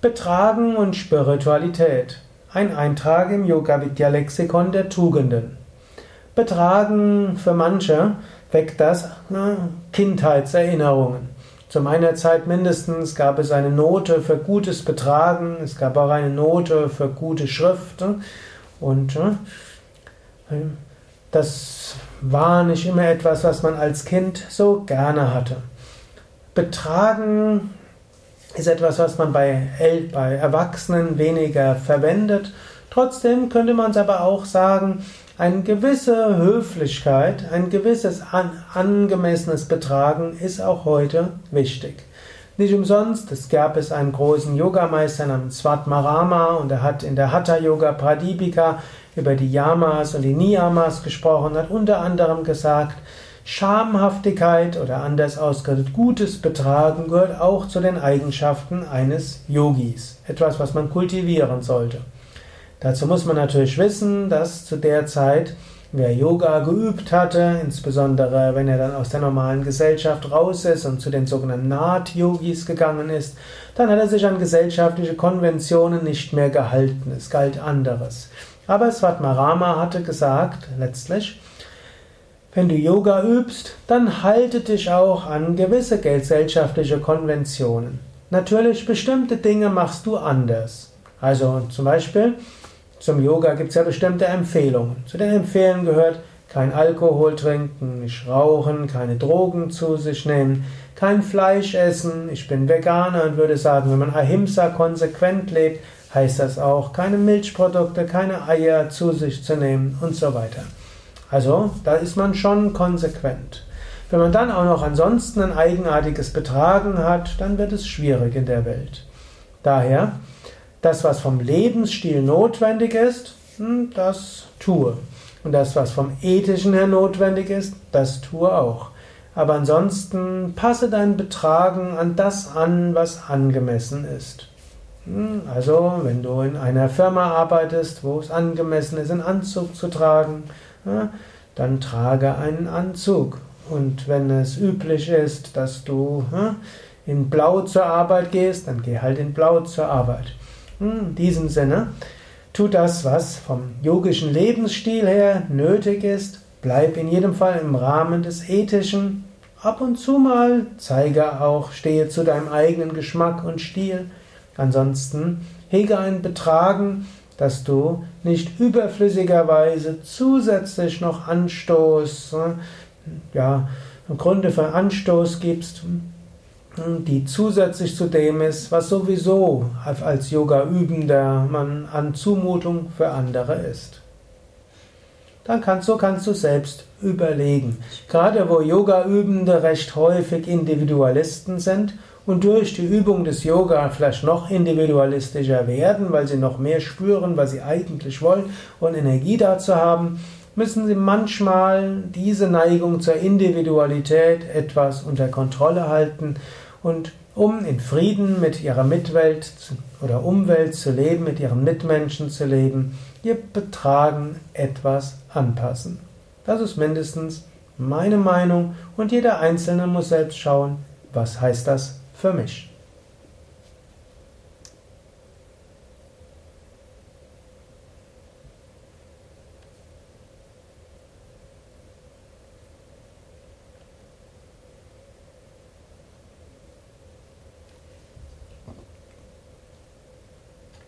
Betragen und Spiritualität. Ein Eintrag im Yoga Vidya Lexikon der Tugenden. Betragen für manche weckt das na, Kindheitserinnerungen. Zu meiner Zeit mindestens gab es eine Note für gutes Betragen, es gab auch eine Note für gute Schrift und das war nicht immer etwas, was man als Kind so gerne hatte. Betragen ist etwas, was man bei, El bei Erwachsenen weniger verwendet. Trotzdem könnte man es aber auch sagen, eine gewisse Höflichkeit, ein gewisses an, angemessenes Betragen ist auch heute wichtig. Nicht umsonst, es gab es einen großen Yogameister namens Svatmarama und er hat in der Hatha Yoga Pradipika über die Yamas und die Niyamas gesprochen, hat unter anderem gesagt, Schamhaftigkeit oder anders ausgedrückt gutes Betragen gehört auch zu den Eigenschaften eines Yogis. Etwas, was man kultivieren sollte. Dazu muss man natürlich wissen, dass zu der Zeit, wer Yoga geübt hatte, insbesondere wenn er dann aus der normalen Gesellschaft raus ist und zu den sogenannten Naht-Yogis gegangen ist, dann hat er sich an gesellschaftliche Konventionen nicht mehr gehalten. Es galt anderes. Aber Svatmarama hatte gesagt, letztlich, wenn du Yoga übst, dann halte dich auch an gewisse gesellschaftliche Konventionen. Natürlich, bestimmte Dinge machst du anders. Also zum Beispiel, zum Yoga gibt es ja bestimmte Empfehlungen. Zu den Empfehlungen gehört, kein Alkohol trinken, nicht rauchen, keine Drogen zu sich nehmen, kein Fleisch essen. Ich bin Veganer und würde sagen, wenn man Ahimsa konsequent lebt, heißt das auch, keine Milchprodukte, keine Eier zu sich zu nehmen und so weiter. Also, da ist man schon konsequent. Wenn man dann auch noch ansonsten ein eigenartiges Betragen hat, dann wird es schwierig in der Welt. Daher, das, was vom Lebensstil notwendig ist, hm, das tue. Und das, was vom ethischen her notwendig ist, das tue auch. Aber ansonsten passe dein Betragen an das an, was angemessen ist. Hm, also, wenn du in einer Firma arbeitest, wo es angemessen ist, einen Anzug zu tragen, dann trage einen Anzug. Und wenn es üblich ist, dass du in Blau zur Arbeit gehst, dann geh halt in Blau zur Arbeit. In diesem Sinne, tu das, was vom yogischen Lebensstil her nötig ist. Bleib in jedem Fall im Rahmen des Ethischen. Ab und zu mal zeige auch, stehe zu deinem eigenen Geschmack und Stil. Ansonsten hege ein Betragen, dass du nicht überflüssigerweise zusätzlich noch Anstoß, ja, Gründe für Anstoß gibst, die zusätzlich zu dem ist, was sowieso als Yoga-Übender man an Zumutung für andere ist. Dann kannst, so kannst du selbst überlegen. Gerade wo Yoga-Übende recht häufig Individualisten sind und durch die Übung des Yoga vielleicht noch individualistischer werden, weil sie noch mehr spüren, was sie eigentlich wollen und Energie dazu haben, müssen sie manchmal diese Neigung zur Individualität etwas unter Kontrolle halten und um in Frieden mit ihrer Mitwelt oder Umwelt zu leben, mit ihren Mitmenschen zu leben, ihr Betragen etwas anpassen. Das ist mindestens meine Meinung und jeder Einzelne muss selbst schauen, was heißt das für mich.